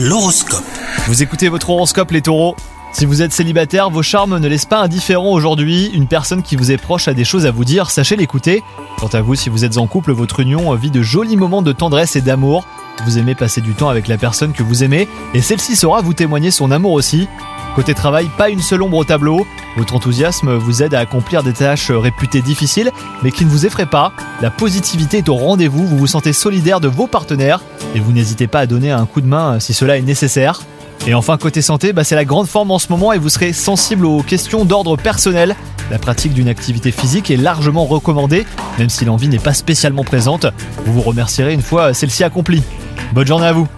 L'horoscope. Vous écoutez votre horoscope les taureaux Si vous êtes célibataire, vos charmes ne laissent pas indifférent aujourd'hui. Une personne qui vous est proche a des choses à vous dire, sachez l'écouter. Quant à vous, si vous êtes en couple, votre union vit de jolis moments de tendresse et d'amour. Vous aimez passer du temps avec la personne que vous aimez et celle-ci saura vous témoigner son amour aussi. Côté travail, pas une seule ombre au tableau. Votre enthousiasme vous aide à accomplir des tâches réputées difficiles, mais qui ne vous effraient pas. La positivité est au rendez-vous, vous vous sentez solidaire de vos partenaires, et vous n'hésitez pas à donner un coup de main si cela est nécessaire. Et enfin, côté santé, bah, c'est la grande forme en ce moment et vous serez sensible aux questions d'ordre personnel. La pratique d'une activité physique est largement recommandée, même si l'envie n'est pas spécialement présente. Vous vous remercierez une fois celle-ci accomplie. Bonne journée à vous